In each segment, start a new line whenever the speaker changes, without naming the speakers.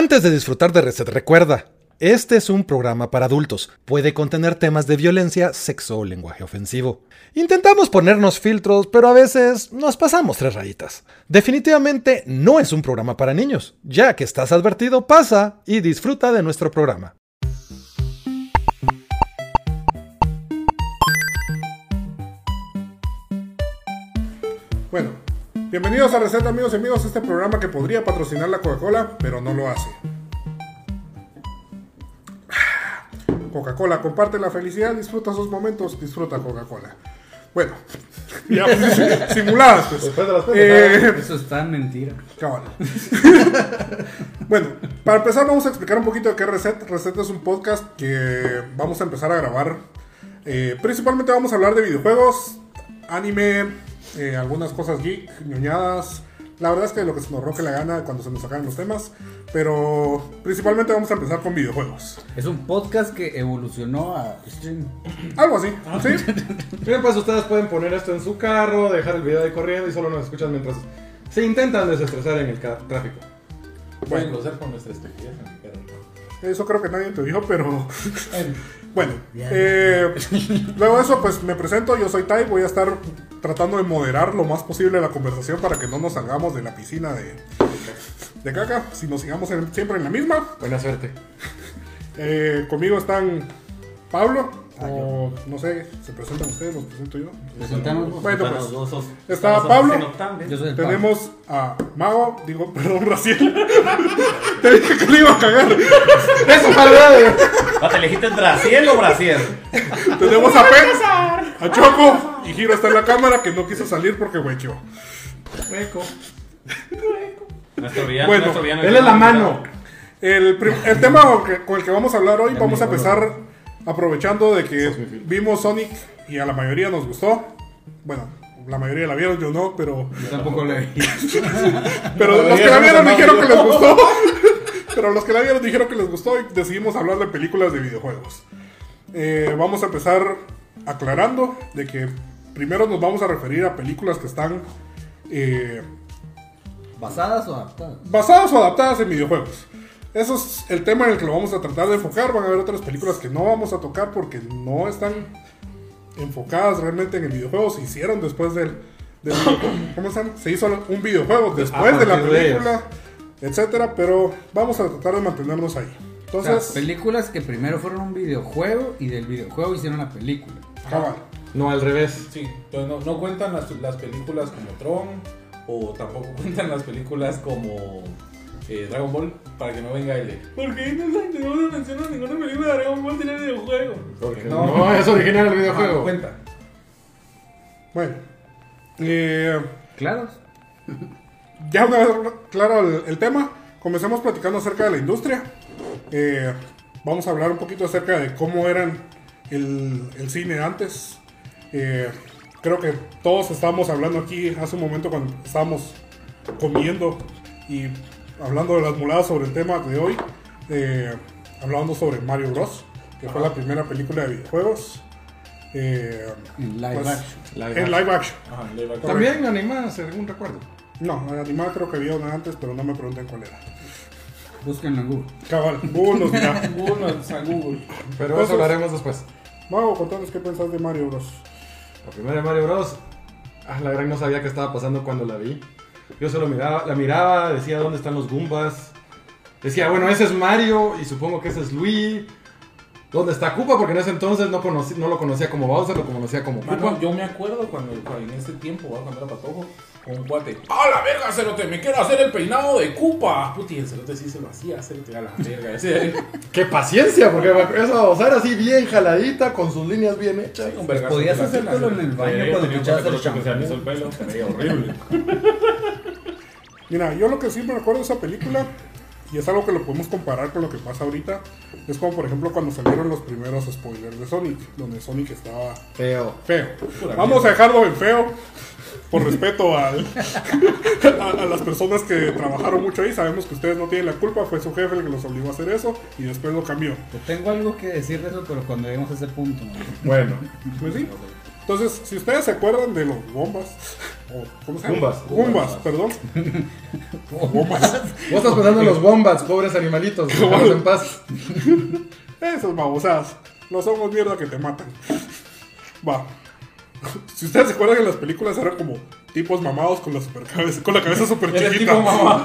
Antes de disfrutar de Reset, recuerda, este es un programa para adultos. Puede contener temas de violencia, sexo o lenguaje ofensivo. Intentamos ponernos filtros, pero a veces nos pasamos tres rayitas. Definitivamente no es un programa para niños. Ya que estás advertido, pasa y disfruta de nuestro programa.
Bienvenidos a Receta amigos y amigos, este programa que podría patrocinar la Coca-Cola, pero no lo hace. Coca-Cola, comparte la felicidad, disfruta esos momentos, disfruta Coca-Cola. Bueno, ya pues, simuladas pues.
Después de las
Eh,
Eso es tan mentira.
Cabal. bueno, para empezar vamos a explicar un poquito de qué es Reset. Reset es un podcast que vamos a empezar a grabar. Eh, principalmente vamos a hablar de videojuegos, anime, eh, algunas cosas geek, ñoñadas. La verdad es que lo que se nos roque la gana cuando se nos sacan los temas. Pero principalmente vamos a empezar con videojuegos.
Es un podcast que evolucionó a stream.
Algo así, ¿sí?
Bien, pues ustedes pueden poner esto en su carro, dejar el video ahí corriendo y solo nos escuchan mientras se intentan desestresar en el tráfico.
Pueden gozar con nuestra estupidez en el carro.
Eso creo que nadie te dijo, pero... Bueno, eh, luego de eso, pues me presento, yo soy Tai, voy a estar tratando de moderar lo más posible la conversación para que no nos salgamos de la piscina de, de caca, si nos sigamos en- siempre en la misma.
Buena suerte.
Eh, conmigo están Pablo, o no sé, se presentan ustedes, los presento yo.
Presentamos.
Bueno, pues,
los dos, sos-
está
los
Pablo.
xenoptambién.
Yo soy el Pablo.
Tenemos a Mago, digo, perdón, Raciel. Te dije que le iba a cagar.
¡Eso, Pablo!
Ah, ¿Te elegiste entre Brasil o Brasil?
Tenemos a Pex, a Choco y Giro está en la cámara que no quiso salir porque huequeó.
Nuestro villano,
Bueno,
nuestro villano
Él es la mano.
El, el tema con el que vamos a hablar hoy, vamos a empezar aprovechando de que vimos Sonic y a la mayoría nos gustó. Bueno, la mayoría la vieron, yo no, pero,
Yo tampoco le vi.
pero los que la vieron dijeron que les gustó. Pero los que la vieron dijeron que les gustó y decidimos hablar de películas de videojuegos. Eh, vamos a empezar aclarando de que primero nos vamos a referir a películas que están eh,
¿Basadas o adaptadas?
basadas o adaptadas en videojuegos. Eso es el tema en el que lo vamos a tratar de enfocar. Van a haber otras películas que no vamos a tocar porque no están enfocadas realmente en el videojuego. Se hicieron después del. del ¿Cómo están? Se hizo un videojuego después de la
de
película, etcétera. Pero vamos a tratar de mantenernos ahí.
O sea,
Entonces,
películas que primero fueron un videojuego y del videojuego hicieron la película.
cabal.
No, al revés.
Sí, no, no cuentan las, las películas como Tron o tampoco cuentan las películas como eh, Dragon Ball para que no venga el de ¿Por qué no, no, no mencionas ninguna película de Dragon Ball tiene videojuego?
Porque
No.
no, es original el
Ah,
videojuego.
cuenta.
Bueno, eh,
Claro.
Ya una vez claro el, el tema, comencemos platicando acerca de la industria. Eh, vamos a hablar un poquito acerca de cómo eran el, el cine antes. Eh, creo que todos estábamos hablando aquí hace un momento cuando estábamos comiendo y hablando de las muladas sobre el tema de hoy. eh, hablando sobre Mario Bros, que fue la primera película de videojuegos. Eh,
En live
pues,
action.
Live
en live action.
Ajá, le va a-
También animada, según recuerdo.
No, animada creo que había una antes, pero no me pregunten cuál era.
Búsquenlo en Google.
Cabal, Google nos dirá.
A Google.
Pero
Entonces-
eso lo haremos después.
Mago, contanos qué pensás de Mario Bros.
La primera de Mario Bros. Ah, la gran no sabía qué estaba pasando cuando la vi. Yo solo miraba, la miraba, decía dónde están los Goombas. Decía, bueno, ese es Mario y supongo que ese es Luigi. ¿Dónde está Koopa? Porque en ese entonces no, conocí- no lo conocía como Bowser, lo conocía como Koopa.
Mano, yo me acuerdo cuando, en ese tiempo, ¿va? cuando era patojo, con un cuate. ¡Ah, la verga, Cerote! ¡Me quiero hacer el peinado de Cupa! Puti, el Cerote sí se lo hacía, Cerote, a la verga. Ese,
¡Qué paciencia! Porque esa Bowser así bien jaladita, con sus líneas bien hechas.
vergazo
Podías hacértelo en el baño cuando echabas el
se
champú.
alisó el pelo, se veía horrible.
Mira, yo lo que sí me acuerdo de esa película, y es algo que lo podemos comparar con lo que pasa ahorita, es como por ejemplo cuando salieron los primeros spoilers de Sonic, donde Sonic estaba
Feo.
feo.
Pura
Vamos a dejarlo en feo, por respeto al- a, a las personas que trabajaron mucho ahí. Sabemos que ustedes no tienen la culpa, fue su jefe el que los obligó a hacer eso, y después lo cambió.
Yo tengo algo que decir de eso, pero cuando lleguemos a ese punto. ¿no?
Bueno.
Pues sí. Entonces, si ustedes se acuerdan de los bombas, o ¿cómo se llama?
Gumbas.
Gumbas, perdón. bombas.
Vos estás pensando en los bombas, pobres animalitos. Déjalos en paz.
Esas babosadas. No somos mierda que te matan. Va. Si ustedes se acuerdan en las películas eran como tipos mamados con la super cabeza, con la cabeza super
Era
chiquita.
tipo.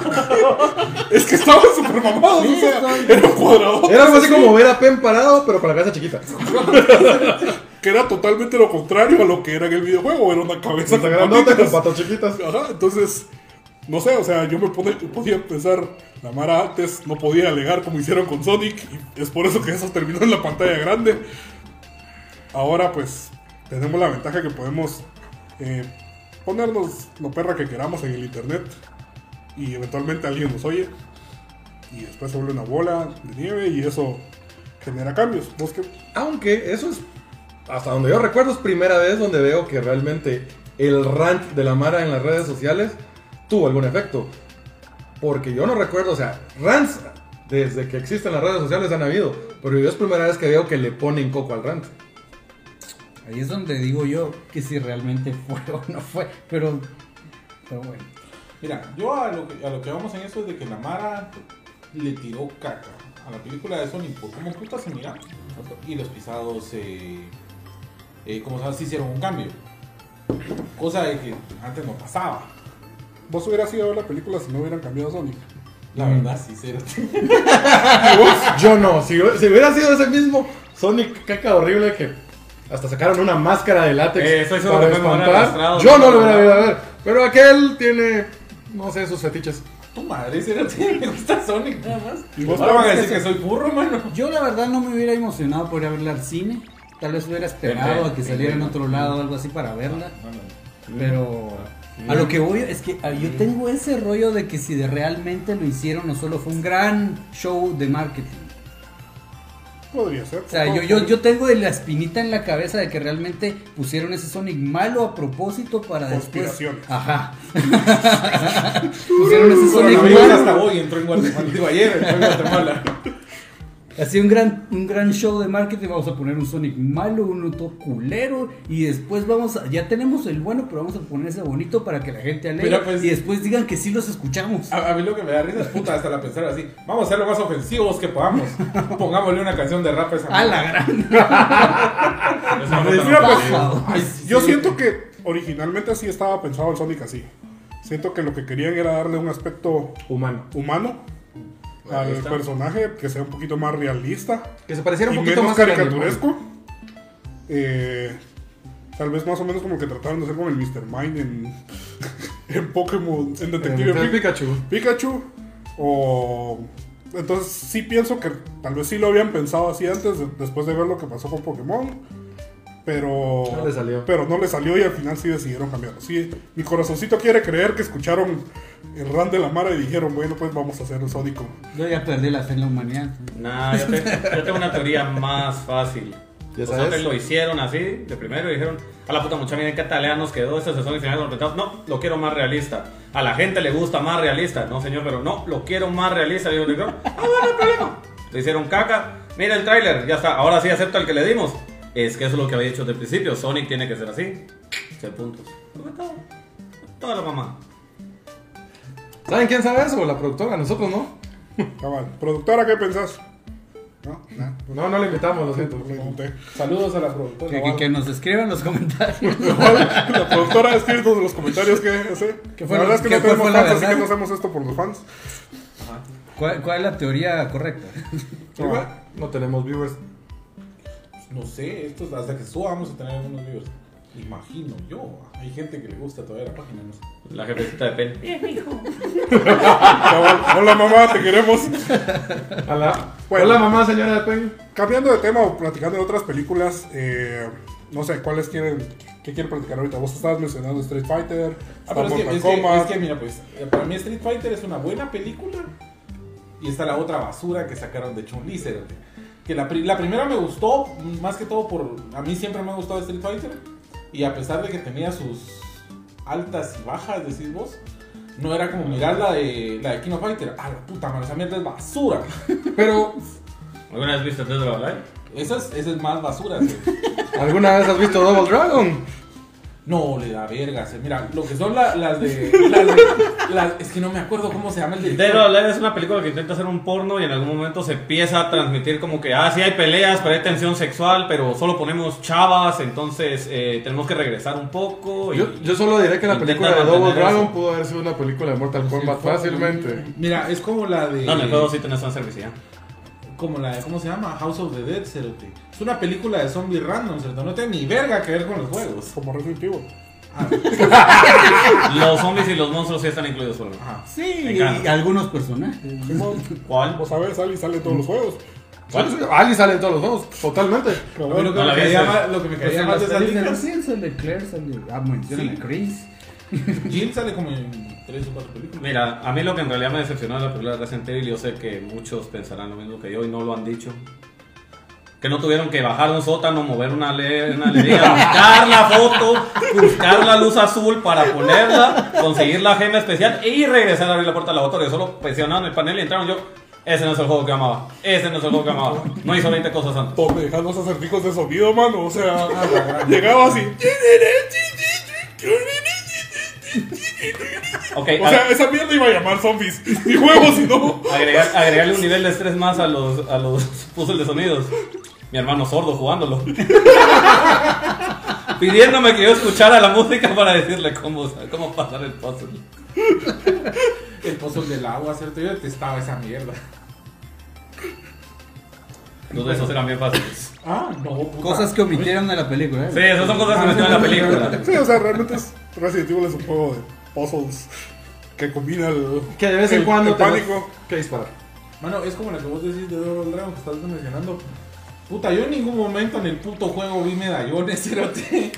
Es que estaban super mamados, o sea, eran cuadrados.
Era algo así como ver a Pen parado, pero con la cabeza chiquita.
Que era totalmente lo contrario a lo que era en el videojuego. Era una cabeza con
grandota con patas chiquitas.
Ajá, entonces, no sé, o sea, yo me pone- podía pensar, la Mara antes no podía alegar como hicieron con Sonic, y es por eso que eso terminó en la pantalla grande. Ahora, pues, tenemos la ventaja que podemos eh, ponernos lo perra que queramos en el internet, y eventualmente alguien nos oye, y después se vuelve una bola de nieve, y eso genera cambios.
Aunque eso es, hasta donde yo recuerdo, es primera vez donde veo que realmente el rant de la Mara en las redes sociales tuvo algún efecto. Porque yo no recuerdo, o sea, rants desde que existen las redes sociales han habido. Pero yo es primera vez que veo que le ponen coco al rant.
Ahí es donde digo yo que si realmente fue o no fue. Pero, pero bueno.
Mira, yo a lo, que, a lo que vamos en eso es de que la Mara le tiró caca a la película de Sonic por cómo puta se mira y los pisados, eh, eh, como sabes, hicieron un cambio. Cosa de que antes no pasaba.
¿Vos hubieras ido a ver la película si no hubieran cambiado Sonic?
La verdad, sí, cero.
Yo no, si, si hubiera sido ese mismo Sonic caca horrible que hasta sacaron una máscara de látex
Eh,
para espantar, yo no lo hubiera ido a ver. Pero aquel tiene, no sé, sus fetiches.
Tu madre, cero, me gusta Sonic nada más.
¿Y vos
Ahora van a
sabes
decir
que
soy burro, mano.
Yo la verdad no me hubiera emocionado por ir a verla al cine. Tal vez hubiera esperado a que saliera en otro lado o algo así para verla. Pero a lo que voy es que ah, yo tengo ese rollo de que si de realmente lo hicieron o solo fue un gran show de marketing.
Podría ser.
O sea, yo, yo, yo tengo de la espinita en la cabeza de que realmente pusieron ese Sonic malo a propósito para después. Ajá. pusieron ese Sonic malo.
hasta hoy entró en Guatemala. Digo, ayer entró en Guatemala.
Así un gran, un gran show de marketing, vamos a poner un Sonic malo, uno todo culero, y después vamos a, ya tenemos el bueno, pero vamos a poner ese bonito para que la gente alegre,
Pero, pues-
y después digan que sí los escuchamos.
A, a mí lo que me da risa es puta hasta la pensar así. Vamos a ser lo más ofensivos que podamos. Pongámosle una canción de rap a esa
A la gran.
Pues mira, pues.
Ay,
Yo
sí.
siento que originalmente así estaba pensado el Sonic así. Siento que lo que querían era darle un aspecto
Humano.
humano al
Realista.
personaje, que sea un poquito más realista
Que se pareciera un
y
poquito
menos
más
caricaturesco. Eh, tal vez más o menos como que trataron de hacer como el Mr. Mind en, en Pokémon, en. Detective
Eh,
Pikachu.
Pikachu.
Pikachu. O. Entonces sí pienso que tal vez sí lo habían pensado así antes, de- después de ver lo que pasó con Pokémon. Pero.
No le salió.
Pero no le salió y al final sí decidieron cambiarlo. Sí, mi corazoncito quiere creer que escucharon el run de la Mara y dijeron, bueno, pues vamos a hacer el Sónico.
Yo ya perdí la fe en la humanidad.
Nah, yo, te- yo tengo una teoría más fácil.
Ya
Los
sabes.
hombres lo hicieron así, de primero, y dijeron, a la puta mucha, miren qué talea nos quedó esta sesión y final los retados. No, lo quiero más realista. A la gente le gusta más realista. No, señor, pero no, lo quiero más realista. Ah, bueno, no hay problema. Le hicieron caca. Mira el tráiler, ya está. Ahora sí acepta el que le dimos. Es que eso es lo que había dicho desde el principio. Sonic tiene que ser así. Ser puntos. Toda la mamá.
¿Saben quién sabe eso? La productora, nosotros no.
Cabal. Productora, ¿qué pensás? No, nah,
No, no le invitamos, lo siento.
no.
Saludos a la productora.
Que, que- que nos escriban los comentarios.
La productora ha escrito en los comentarios que hace.
¿Qué fue
la
lo-
verdad es que
qué
no
fue-
tenemos fans, así que no hacemos esto por los fans.
¿Cuál, cuál es la teoría correcta?
Igual, no tenemos viewers.
No sé, esto es hasta que suba vamos a tener algunos videos. Imagino yo. Hay gente que le gusta todavía la página. No.
La jefecita de pen.
Cabal. Hola mamá, te queremos.
Hola.
Bueno.
Hola, mamá, señora de Pen.
Cambiando de tema o platicando de otras películas, eh, no sé, ¿cuáles quieren, qué quieren platicar ahorita? Vos estabas mencionando Street Fighter,
Ah, pero es que, es, que, es que, mira, pues, eh, para mí Street Fighter es una buena película. Y está la otra basura que sacaron de Chun-Li. Que la, la primera me gustó, más que todo por... A mí siempre me ha gustado Street Fighter. Y a pesar de que tenía sus altas y bajas, decís vos, no era como mirar la de, la de King of Fighter. Ah, la puta madre, esa mierda es basura.
Pero
¿Alguna vez viste Dead or Alive?
Esa es, esa es más basura, güey.
¿Alguna vez has visto Double Dragon?
No, le da verga. se- Mira, lo que son la- las de. Las de las- es que no me acuerdo cómo se llama el
Dead
director.
or Alive es una película que intenta hacer un porno y en algún momento se empieza a transmitir como que, ah, sí hay peleas, pero hay tensión sexual, pero solo ponemos chavas, entonces eh, tenemos que regresar un poco. Y,
Yo, yo solo diré que la
Intenta
película de Double
mantener
Dragon
eso.
pudo haber sido una película de Mortal Kombat fácilmente.
Mira, es como la de.
No, en el juego sí tenés fanservice ya.
Como la de. ¿Cómo se llama? House of the Dead, cerote. Es una película de zombies random, ¿cierto? No tiene ni verga que ver con los juegos.
Como Resident Evil.
Los zombies y los monstruos sí están incluidos solo.
Ajá.
Sí, y, y algunos personajes.
Simón,
¿Cuál?
Vos sabés, Ali sale en todos los juegos.
¿Cuál?
Ali sale en todos los juegos, totalmente.
Pero
A mí lo
bueno,
que,
No
me caía más, lo que me
Pues
caía más de
sale Claire, sale. Ah, mencionan
Sí.
a Chris.
Jill sale como en tres o cuatro películas.
Mira, a mí lo que en realidad me decepcionó de la película de Resident Evil, yo sé que muchos pensarán lo mismo que yo y no lo han dicho. Que no tuvieron que bajar un sótano, mover una, le una lería, buscar la foto, buscar la luz azul para ponerla, conseguir la gema especial y regresar a abrir la puerta del laboratorio. Solo presionaron el panel y entraron yo. Ese no es el juego que amaba. Ese no es el juego que amaba. No hizo 20 cosas antes.
donde dejas los acertijos de sonido, mano. O sea, llegaba así.
Ok,
O sea, esa mierda iba a llamar zombies. Ni juegos, sino.
agregar, agregarle un nivel de estrés más a los, a los puzzles de sonidos. Mi hermano sordo jugándolo. Pidiéndome que yo escuchara la música para decirle cómo, cómo pasar el puzzle.
El pozo del agua, ¿cierto? Yo detestaba esa mierda.
Los de esos eran bien fáciles.
Ah, no, puta.
Cosas que omitieron de la película. ¿eh?
Sí, esas son cosas que metieron en la película.
Sí, o sea, realmente es, Resident Evil es un juego de puzzles que combina el.
Que de vez en
el-
cuando
el
te
pánico.
que disparar.
Mano, es como la que vos decís de Double Dragon que estás mencionando. Puta, yo en ningún momento en el puto juego vi medallones, cerote.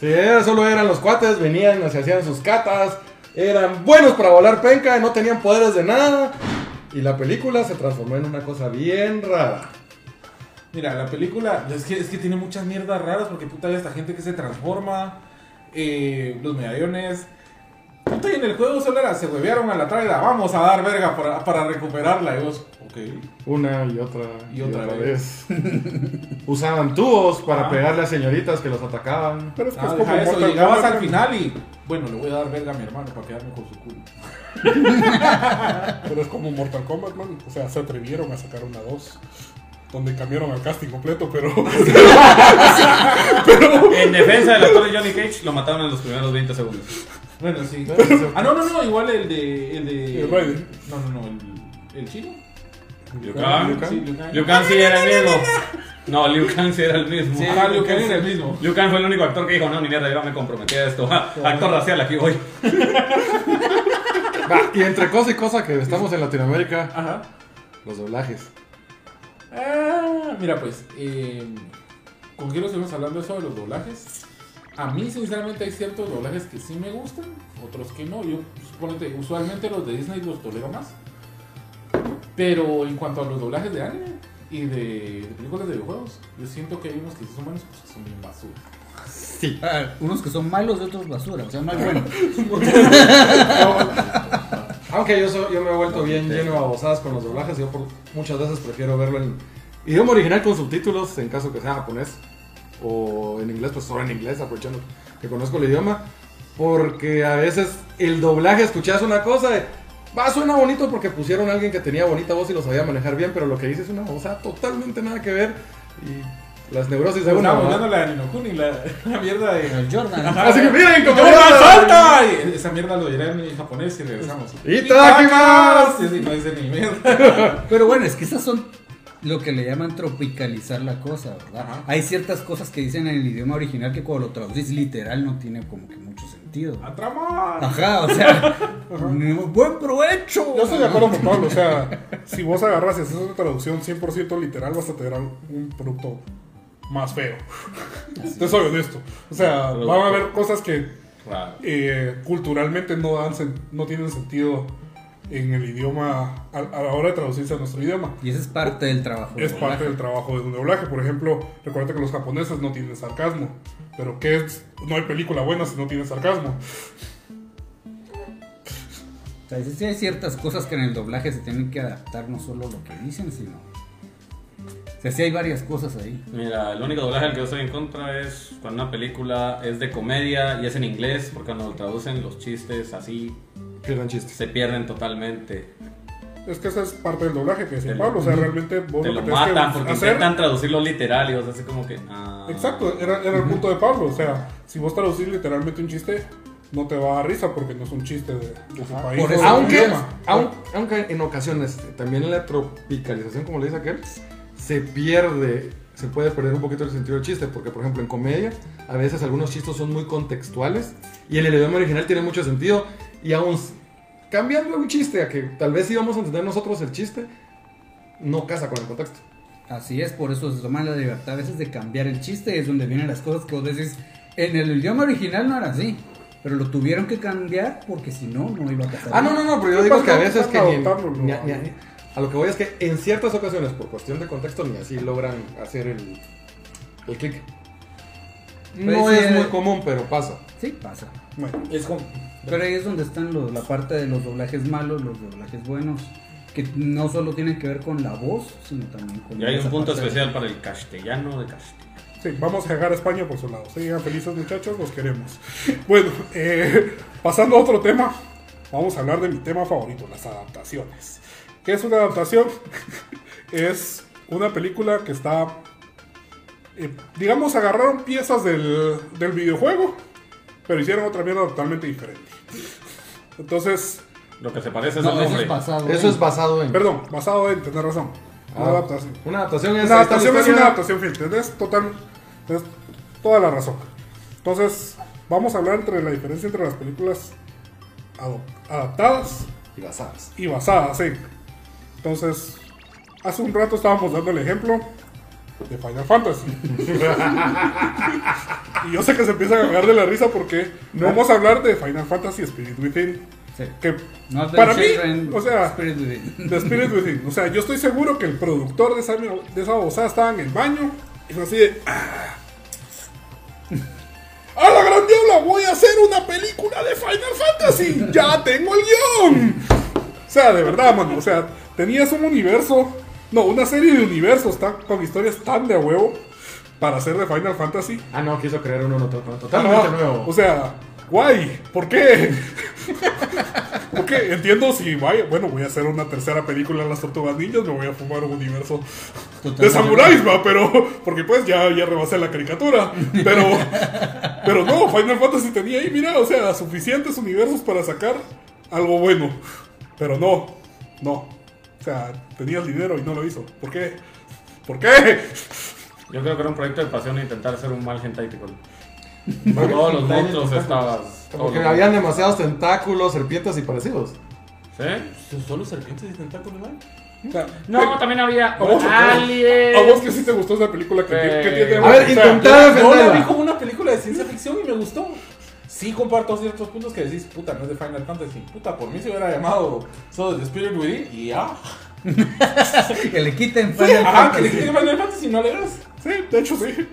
Sí, solo eran los cuates, venían, se hacían sus catas, eran buenos para volar penca, no tenían poderes de nada. Y la película se transformó en una cosa bien rara.
Mira, la película es que, es que tiene muchas mierdas raras porque puta hay esta gente que se transforma, eh, los medallones. Puta, y en el juego solo era, se huevearon a la traida, vamos a dar verga para, para recuperarla. Y vos, ok.
Una y otra
Y otra
vez. Usaban tubos para
Ah.
pegarle a señoritas que los atacaban.
Pero es que
Ah,
es como
deja eso, llegabas al final y, bueno, le voy a dar verga a mi hermano para quedarme con su culo.
Pero es como Mortal Kombat, man. O sea, se atrevieron a sacar una 2. Donde cambiaron al casting completo, pero.
En defensa del actor de Johnny Cage, lo mataron en los primeros 20 segundos.
Bueno, sí. ah, no, no, no, igual el de. El de.
El.
No, no, no, el, el chino.
Liu Kang.
Sí, Liu Kang.
Liu Kang sí era el mismo. No, Liu Kang sí era el mismo.
Sí, Ajá, Liu Kang era el mismo.
Liu Kang fue el único actor que dijo, no, ni mierda, yo me comprometí a esto. Ja, actor racial, aquí voy.
Va, y entre cosa y cosa que estamos en Latinoamérica,
Ajá.
los doblajes.
Ah, mira, pues, eh, ¿con quién nos estuvimos hablando eso de los doblajes? A mí, sinceramente, hay ciertos doblajes que sí me gustan, otros que no. Yo, suponete, usualmente los de Disney los tolero más. Pero en cuanto a los doblajes de anime y de, de películas de videojuegos, yo siento que hay unos que sí son buenos, pues que son bien basura.
Sí.
Ah, unos que son malos y otros basura, o sea, no hay bueno.
Aunque yo, soy- yo me he vuelto bien lleno a babosadas con los doblajes, yo por, muchas veces prefiero verlo en idioma original con subtítulos, en caso que sea japonés, o en inglés, pues solo en inglés, aprovechando que conozco el idioma, porque a veces el doblaje escuchas una cosa, de, va, suena bonito porque pusieron a alguien que tenía bonita voz y lo sabía manejar bien, pero lo que dice es una babosada totalmente nada que ver, y las neurosis de uno.
Estábamos
¿verdad?
viendo la de Ninokuni, la, la mierda de...
El Jordan.
Así que miren, como
¡Jordan, salta! Y esa mierda lo dirá en japonés y regresamos.
¡Itadakimasu!
Sí, no dice ni mierda.
Pero bueno, es que esas son lo que le llaman tropicalizar la cosa, ¿verdad?
Ajá.
Hay ciertas cosas que dicen en el idioma original que cuando lo traducís literal no tiene como que mucho sentido.
¡A tramar!
Ajá, o sea, buen provecho.
Yo estoy de acuerdo con Pablo, o sea, si vos agarras y haces una traducción 100% literal, vas a tener un producto más feo. Te soy honesto. O sea, van a haber cosas que eh, culturalmente no, dan sen- no tienen sentido en el idioma a, a la hora de traducirse a nuestro idioma.
Y ese es parte del trabajo.
Es parte del trabajo de un doblaje. Por ejemplo, recuerda que los japoneses no tienen sarcasmo. Pero ¿qué es? No hay película buena si no tiene sarcasmo.
O sea, sí hay ciertas cosas que en el doblaje se tienen que adaptar, no solo lo que dicen, sino sea, sí hay varias cosas ahí.
Mira, el único doblaje al que yo estoy en contra es cuando una película es de comedia y es en inglés, porque cuando lo traducen los chistes así
Pierdan chistes.
se pierden totalmente.
Es que esa es parte del doblaje que decía
Te-
Pablo. O sea, realmente vos
Te
lo
lo
que tenés que
matan porque
hacer-
intentan traducirlo literal y vos así como que... ah.
Exacto, era, era el punto de Pablo. O sea, si vos traducís literalmente un chiste, no te va a dar risa porque no es un chiste de, de su país.
Por
o
eso-
Aunque, aun- aunque en ocasiones, también en la tropicalización, como le dice aquel, se pierde, se puede perder un poquito el sentido del chiste, porque por ejemplo en comedia, a veces algunos chistes son muy contextuales y en el idioma original tiene mucho sentido y aún cambiando un chiste a que tal vez íbamos a entender nosotros el chiste, no casa con el contexto.
Así es, por eso se toman la libertad a veces de cambiar el chiste, es donde vienen las cosas que vos decís. En el idioma original no era así, pero lo tuvieron que cambiar porque si no, no iba a casar.
Ah, no, no, no, pero yo digo que a veces que
a
ni-
adoptarlo,
ni-
¿no?
ni- a lo que voy es que en ciertas ocasiones, por cuestión de contexto, ni así logran hacer el, el clic. No
Pues,
es
eh,
muy común, pero pasa.
Sí, pasa.
Bueno,
Es como.
Pero ahí es donde están los- la parte de los doblajes malos, los doblajes buenos, que no solo tienen que ver con la voz, sino también con...
Y hay un punto
de-
especial para el castellano de Castilla.
sí, vamos a llegar a España por su lado. Sigan felices muchachos, los queremos. Bueno, eh, pasando a otro tema, vamos a hablar de mi tema favorito, las adaptaciones. ¿Qué es una adaptación? es una película que está... eh, digamos, agarraron piezas del, del videojuego, pero hicieron otra mierda totalmente diferente. Entonces,
Lo que se parece es
No,
el
eso
nombre.
es basado.
Eso
en-
es basado en.
perdón, basado en, tener razón, una
Ah,
adaptación.
Una adaptación es.
Una adaptación es una adaptación film. Tenés, total, tenés toda la razón. Entonces, vamos a hablar entre la diferencia entre las películas adaptadas
Y basadas.
y basadas, sí. Entonces, hace un rato estábamos dando el ejemplo de Final Fantasy. y yo sé que se empiezan a cagar de la risa porque vamos a hablar de Final Fantasy Spirit Within.
Sí.
Que
Not
para mí, o sea,
Spirit Within.
The Spirit Within. O sea, yo estoy seguro que el productor de esa, de esa babosada estaba en el baño y fue así de. "Ah, ¡A la gran diabla! ¡Voy a hacer una película de Final Fantasy! ¡Ya tengo el guion! O sea, de verdad, mano. O sea, tenías un universo. No, una serie de universos tan- con historias tan de a huevo para hacer de Final Fantasy.
Ah, no, quiso crear uno no, to- totalmente nuevo.
O sea, guay, ¿por qué? Porque entiendo si vaya, bueno, voy a hacer una tercera película en las tortugas ninjas, me voy a fumar un universo de samuráis, va, pero porque pues ya, ya rebasé la caricatura, pero pero no, Final Fantasy tenía ahí, mira, o sea, suficientes universos para sacar algo bueno, pero no, no, sea, tenía el dinero y no lo hizo, ¿por qué? ¿Por qué?
Yo creo que era un proyecto de pasión intentar hacer un mal hentai con todos los monstruos estabas.
Como
todos
que
los-
habían demasiados tentáculos, serpientes y parecidos.
¿Sí?
¿Solo serpientes y tentáculos, ¿no?
O sea,
No, también había
¿A vos,
aliens.
¿A vos que sí te gustó esa película que,
Eh,
que tiene?
a ver,
o sea,
intenta-
Yo
defenderla.
la vi como una película de ciencia ficción y me gustó. Sí comparto ciertos puntos que decís, puta, no es de Final Fantasy. Puta, por mí se hubiera llamado solo The Spirit Within y ya.
que le quiten Final
Ajá, que le
Fantasy.
quiten Final Fantasy y no le das.
Sí, de hecho sí.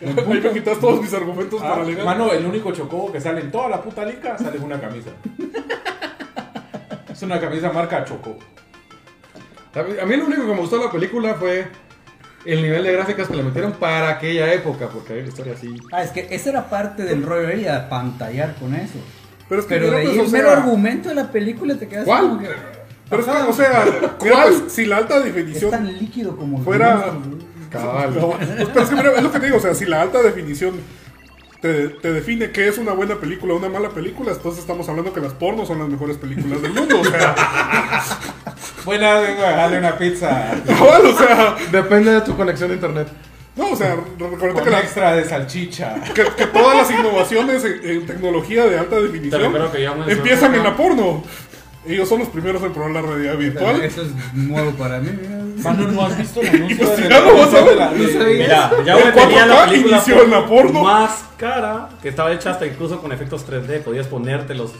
Ahí me quitas todos mis argumentos
Ah,
para alegar.
mano, el único chocobo que sale en toda la puta lica sale en una camisa. es una camisa marca Choco.
A mí, a mí lo único que me gustó de la película fue el nivel de gráficas que le metieron para aquella época, porque hay la historia así.
Ah, es que esa era parte del rollo ahí, a pantallar con eso.
Pero es que
Pero de ahí
pues,
el mero
sea,
argumento de la película te quedas
¿Cuál?
como que
Pero es que, o sea, mira, pues, si la alta
es
definición
tan líquido como el
fuera.
Cabal.
No, pues, pero es que mira, es lo que te digo, o sea, si la alta definición te, te define qué es una buena película o una mala película, entonces estamos hablando que las pornos son las mejores películas del mundo. O sea,
Buena, vengo a darle una pizza
cabal, o sea,
Depende de tu conexión a internet.
no, o sea, recuerda
con
que, la-
extra de salchicha.
que, que todas las innovaciones en, en tecnología de alta definición
que
empiezan en la porno. Ellos son los primeros en probar la realidad virtual.
Eso es nuevo para mí.
Mano, ¿no has visto el anuncio de
Ya lo vas a ver.
la-.
Mira, ya
El
me tenía
4K
la película
inició en la porno.
más cara, que estaba hecha hasta incluso con efectos 3D, podías ponerte los,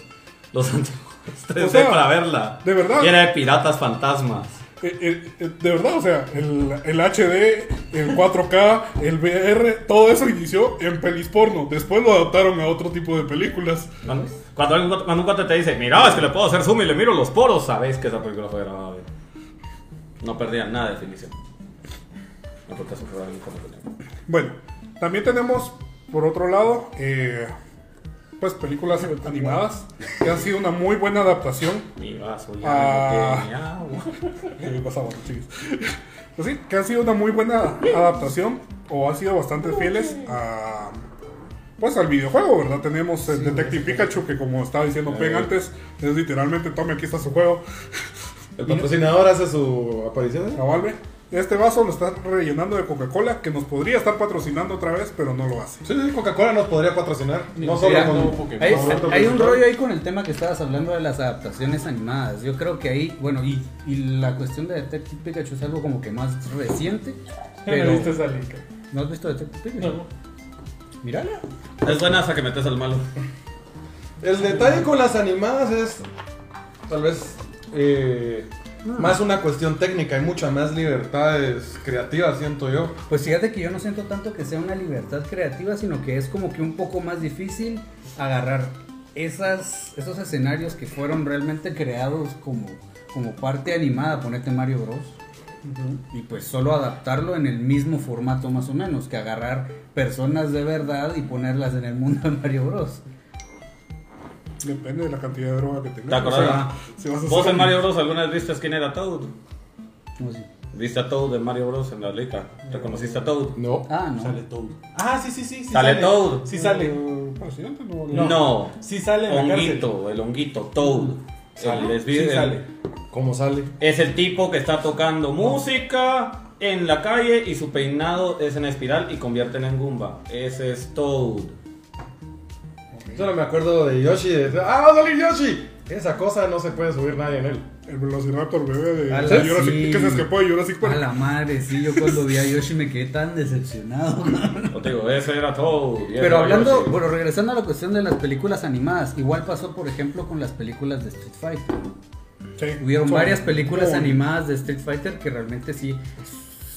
los antiguos 3D
O sea,
para verla.
de verdad.
Era de piratas fantasmas.
Eh, eh, eh, de verdad, o sea, el, el HD, el 4K, el VR, todo eso inició en pelis porno. Después lo adaptaron a otro tipo de películas.
Cuando, cuando, un cuate te dice, mira, es que le puedo hacer zoom y le miro los poros, sabes que esa película fue grabada. bien. No perdía nada de definición. No fue caso fue alguien como
Bueno, también tenemos, por otro lado, eh, pues películas animadas que han sido una muy buena adaptación.
Mi vaso ya
Ah. Pues sí, que han sido una muy buena adaptación o han sido bastante fieles a pues al videojuego, ¿verdad? Tenemos el Detective Pikachu que como estaba diciendo Pen antes, es literalmente tome aquí está su juego.
El patrocinador hace su aparición. ¿eh?
A Valve. Este vaso lo está rellenando de Coca-Cola, que nos podría estar patrocinando otra vez, pero no lo hace.
Sí, sí, Coca-Cola nos podría patrocinar. No solo
Mira,
con
no, Pokémon.
Hay,
con otro
hay un rollo ahí con el tema que estabas hablando de las adaptaciones animadas. Yo creo que ahí, bueno, y, y la cuestión de Detective Pikachu es algo como que más reciente.
Pero
Pero,
viste esa lica.
¿no has visto Detective Pikachu?
No.
Mírala.
Es buena hasta que metes al malo.
El detalle con las animadas es tal vez eh, más una cuestión técnica. Hay muchas más libertades creativas, siento yo.
Pues fíjate que yo no siento tanto que sea una libertad creativa, sino que es como que un poco más difícil agarrar esas, esos escenarios que fueron realmente creados como, como parte animada, ponete Mario Bros. Y pues solo adaptarlo en el mismo formato más o menos, que agarrar personas de verdad y ponerlas en el mundo de Mario Bros.
Depende de la cantidad de droga que tengas.
¿Te acuerdas?
O sea, si vas a
¿Vos
hacer
en Mario Bros alguna vez viste quién era Toad?
¿Cómo así?
¿Viste a Toad de Mario Bros en la lica? ¿Reconociste a Toad?
No.
Ah, no.
Sale Toad. Ah, sí, sí, sí. sí
Sale Toad.
Sí sale.
Eh, presidente, no,
No.
No.
Sí sale en la cárcel.
Honguito, el honguito, Toad.
Sale.
El
Sí
el-
sale.
¿Cómo sale?
Es el tipo que está tocando música en la calle y su peinado es en espiral y convierten en Goomba. Ese es Toad.
Solo me acuerdo de Yoshi. De, ¡Ah, va a salir Yoshi! Esa cosa no se puede subir nadie en él.
El Velociraptor bebé de,
A la-
Jurassic
sí.
que se escapó de Jurassic
A
Park.
la madre, sí, yo cuando vi a Yoshi me quedé tan decepcionado.
Yo te digo, ese era ese
Pero hablando,
Yoshi.
bueno, regresando a la cuestión de las películas animadas, igual pasó, por ejemplo, con las películas de Street Fighter.
Sí.
Hubieron
Son
varias películas
muy-
animadas de Street Fighter que realmente sí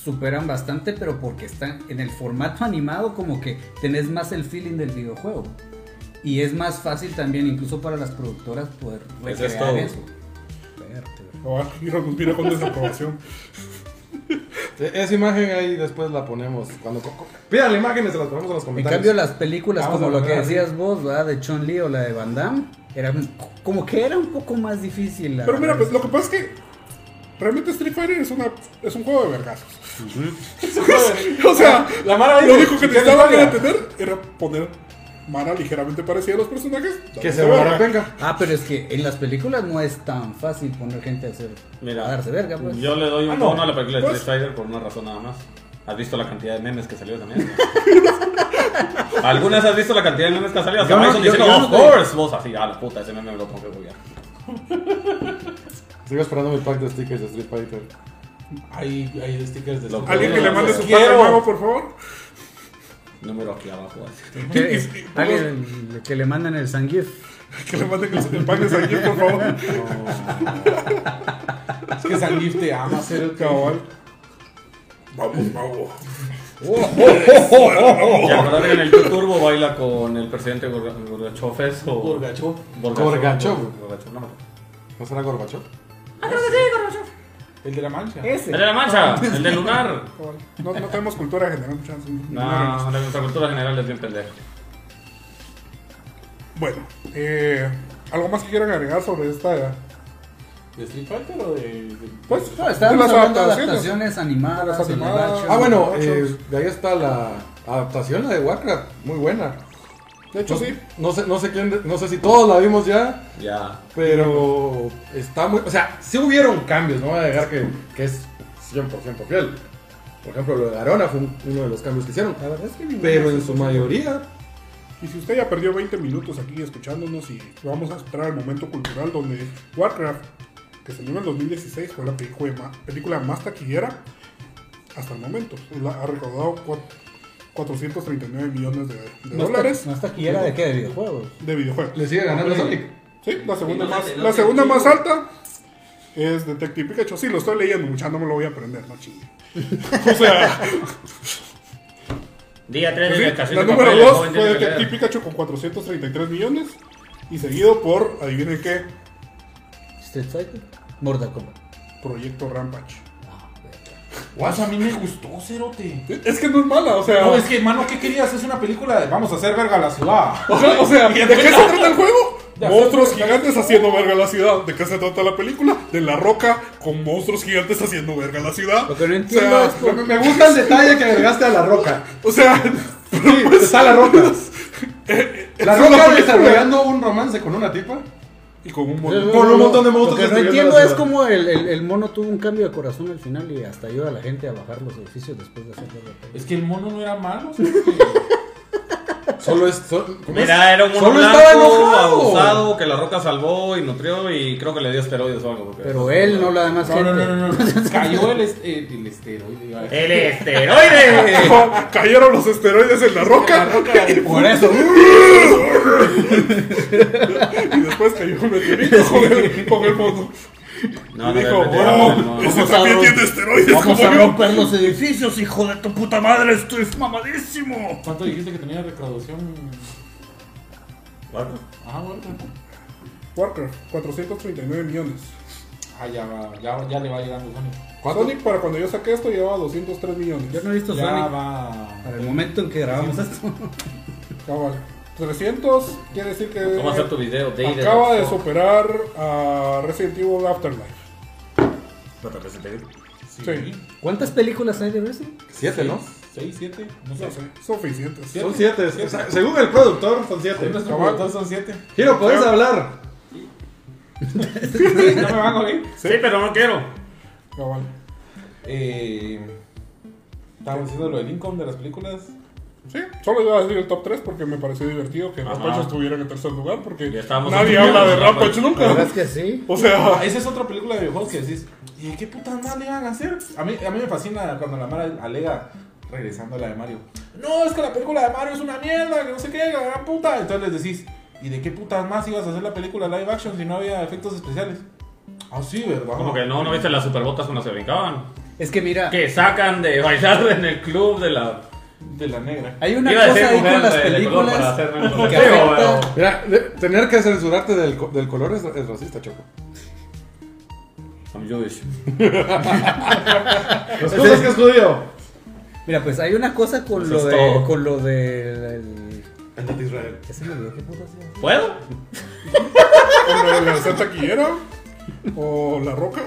superan bastante, pero porque están en el formato animado como que tenés más el feeling del videojuego. Y es más fácil también, incluso para las productoras, poder recrear
todo.
eso.
Ah, mira, nos mira con desaprobación.
Esa imagen ahí después la ponemos. Cuando pidan la imagen y se las ponemos en los
En
comentarios.
cambio, las películas
Vamos
como lo que
así.
decías vos, ¿verdad? De Chun Li o la de Van Damme, eran como que era un poco más difícil. la
Pero mira, pues lo que pasa es que realmente Street Fighter es, una, es un juego de vergazos. o sea,
La Mara
lo
dice,
único que
¿qué
necesitaban
le
era tener era poner mana ligeramente parecida a los personajes.
Que se borra, venga.
Ah, pero es que en las películas no es tan fácil poner gente a hacer
Mira,
a darse verga, pues.
Yo le doy un
Ah, no.
tono a la película de
Pues-
Street Fighter por una razón nada más. ¿Has visto la cantidad de memes que salió también? ¿Algunas has visto la cantidad de memes que ha salido? Hasta
yo-
diciendo, of course. Vos así, a la puta, ese meme me lo tengo que.
Sigo esperando mi pack de stickers de Street Fighter.
Hay, hay stickers de
Lo-
Alguien que le mande su pack de nuevo, por favor.
Número aquí abajo. así.
Que- alguien que le mandan el Sangif.
Que le manden el, el pack de Sanguil, por favor.
Es que Sangif te ama hacer el
Cabal. Vamos, vamos.
¿Y acordás que en el YouTube Turbo baila con el presidente Gorga- Gorbachev es o...
Gorgacho.
Gorbachev,
Gorbachev.
no me acuerdo.
¿No será Gorbachev?
El de la mancha.
Ese.
El de la mancha, el de lunar.
No, no tenemos cultura general, chance.
No, nuestra cultura general es bien pendejo.
Bueno, eh, ¿algo más que quieran agregar sobre esta?
¿De Street Fighter o de.? de-
Pues,
No, estábamos
de las
hablando de
adaptaciones.
animadas.
Ah, bueno, eh, de ahí está la adaptación, la de Warcraft. Muy buena.
De hecho,
No,
sí.
no sé, no sé quién, no sé si todos la vimos ya,
Ya.
pero está muy, o sea, sí hubieron cambios, no voy a negar que, que es 100% fiel. Por ejemplo, lo de Arona fue un- uno de los cambios que hicieron,
La verdad es que
pero
es
en su mayoría,
Y si usted ya perdió 20 minutos aquí escuchándonos y vamos a esperar el momento cultural donde Warcraft, que salió en el 2016, fue la película, más taquillera hasta el momento. La- ha recaudado 439 millones de, de
No está-
dólares
No está aquí, era de qué, de videojuegos.
de videojuegos.
le sigue ganando a Sonic.
Sí, la segunda, más, la segunda
sí.
más alta es Detective Pikachu. Sí, lo estoy leyendo, mucha, no me lo voy a aprender, no chingue. O sea,
Día 3
Sí,
de vacaciones
la
de
número
papel, el
2
joven
fue Detective. Pikachu con 433 millones. Y seguido por, adivinen qué,
Street Fighter. Mortal Kombat.
Proyecto Rampage.
Guas, a mí me gustó, Cerote.
Es que no es mala, o sea.
No, es que, mano, ¿qué querías? Es una película de vamos a hacer verga la ciudad.
O sea, o sea, ¿de qué se trata el juego? Monstruos gigantes haciendo verga la ciudad. ¿De qué se trata la película? De la roca con monstruos gigantes haciendo verga la ciudad.
Lo que no entiendo
o sea,
es por-
Me, gusta el detalle que agregaste a la roca.
O sea,
Sí, está la roca. La
es una
roca desarrollando un romance con una tipa.
Y con un
Lo-
montón.
Con un montón de
Lo
monstruos
que no entiendo es cómo el, el- el mono tuvo un cambio de corazón al final y hasta ayuda a la gente a bajar los edificios después de hacer la batalla.
Es que el mono no era malo.
Solo es. so- ¿cómo es?
Mira, era un mono
Solo
blanco,
estaba enojado.
abusado, que la roca salvó y nutrió y creo que le dio esteroides o algo.
Pero él, no la demás
No,
gente.
no, no, no, no. Cayó el, est- el, el esteroide.
¡El esteroide!
Cayeron los esteroides en la roca.
La roca.
Por eso.
Después cayó un meteorito con el, con el mono.
No, no,
dijo,
no.
ese también tiene esteroides
Vamos a romper los edificios, hijo de tu puta madre, estoy mamadísimo.
¿Cuánto dijiste que tenía recaudación? Ajá, bueno.
Warcraft, 439 millones.
Ah, ya, va, ya, ya le va llegando Sonic.
Sonic, para cuando yo saqué esto, llevaba 203 millones.
Yo no he visto
Ya
Sonic
va.
para el momento en que grabamos esto.
Cabal. 300 quiere decir que
¿Cómo hacer tu video? Day
acaba de superar a Resident Evil Afterlife. Sí.
¿Cuántas películas hay de Resident?
Siete, ¿no?
6, 7, no sé.
No sé, suficientes.
Sí.
Son siete. según el productor, son siete.
Nuestro productor son 7.
Giro, ¿puedes hablar?
no me van a oír.
Sí, pero no quiero.
Cabal.
Eh, Estábamos diciendo lo de Lincoln de las películas.
Sí, solo iba a decir el top 3 porque me pareció divertido que. Rampage estuviera en el tercer lugar porque nadie habla de Rampage.
La verdad
nunca.
es que sí.
O sea,
Ah, esa es otra película de videojuegos que decís, ¿y qué putas más le iban a hacer? A mí, a mí me fascina cuando la Mara alega, regresando a la de Mario, no, es que la película de Mario es una mierda, que no sé qué, la gran puta. Entonces les decís, ¿y de qué putas más ibas a hacer la película live action si no había efectos especiales? Ah, sí, ¿verdad?
Como que no, no viste las superbotas cuando se brincaban.
Es que mira,
Que sacan de bailar en el club de la.
De la negra.
hay una
Iba
cosa ahí con las películas que afecta-
Mira, tener que censurarte del, co- del color es, es racista, Choco.
I'm Jewish.
Las cosas que es judío.
Mira, pues hay una cosa con
Eso
lo
es
de
todo.
con lo de el-
Andate Israel.
¿Qué se me olvidó? ¿Qué puta hacía?
¿Puedo?
o lo de la Taquillera o La Roca.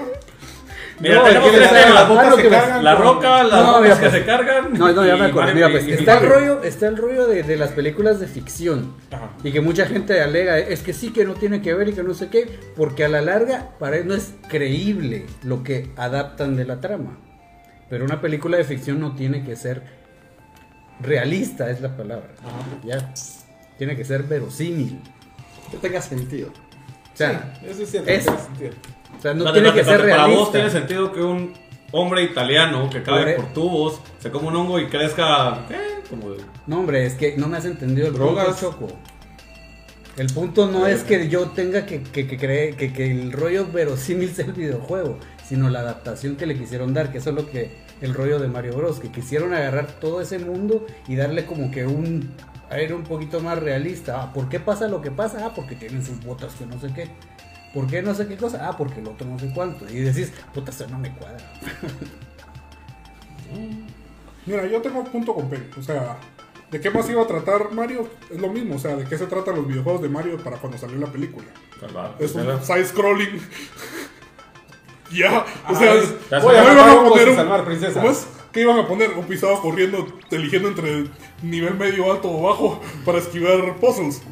Mira,
No,
tenemos
es que
tres
la-
temas.
las botas se
La,
cargan
roca, las
No,
botas
mira,
que
pues-
se cargan.
No, no, ya me acuerdo. Mira, pues
y
está el rollo, está el rollo de, de las películas de ficción.
Ajá.
Y que mucha gente alega, es que sí, que no tiene que ver y que no sé qué, porque a la larga para él no es creíble lo que adaptan de la trama. Pero una película de ficción no tiene que ser realista, es la palabra. Ya. Tiene que ser verosímil.
Que tenga sentido.
O sea,
Sí, eso es cierto.
es-
sentido.
O sea no tiene que ser
espérate. Para vos
realista.
tiene sentido que un hombre italiano que cae
Hombre.
por tubos, se come un hongo y crezca. ¿Qué? Como de-
No, hombre, es que no me has entendido el
Drogas.
punto, Choco. El punto no es que yo tenga que, que, que creer que, que el rollo verosímil sea el videojuego, sino la adaptación que le quisieron dar, que eso es lo que el rollo de Mario Bros, que quisieron agarrar todo ese mundo y darle como que un aire un poquito más realista. Ah, ¿por qué pasa lo que pasa? Ah, porque tienen sus botas que no sé qué. ¿Por qué no sé qué cosa? Ah, porque el otro no sé cuánto. Y decís, puta, eso no me cuadra.
Mira, yo tengo punto con P. O sea, ¿de qué más iba a tratar Mario? Es lo mismo. O sea, ¿de qué se tratan los videojuegos de Mario para cuando salió la película?
Salvar.
Es un side-scrolling. ya, o sea,
es-
voy a iban a poner un,
salvar.
¿Cómo es? ¿Qué iban a poner? Un pisado corriendo, eligiendo entre nivel medio, alto o bajo para esquivar puzzles.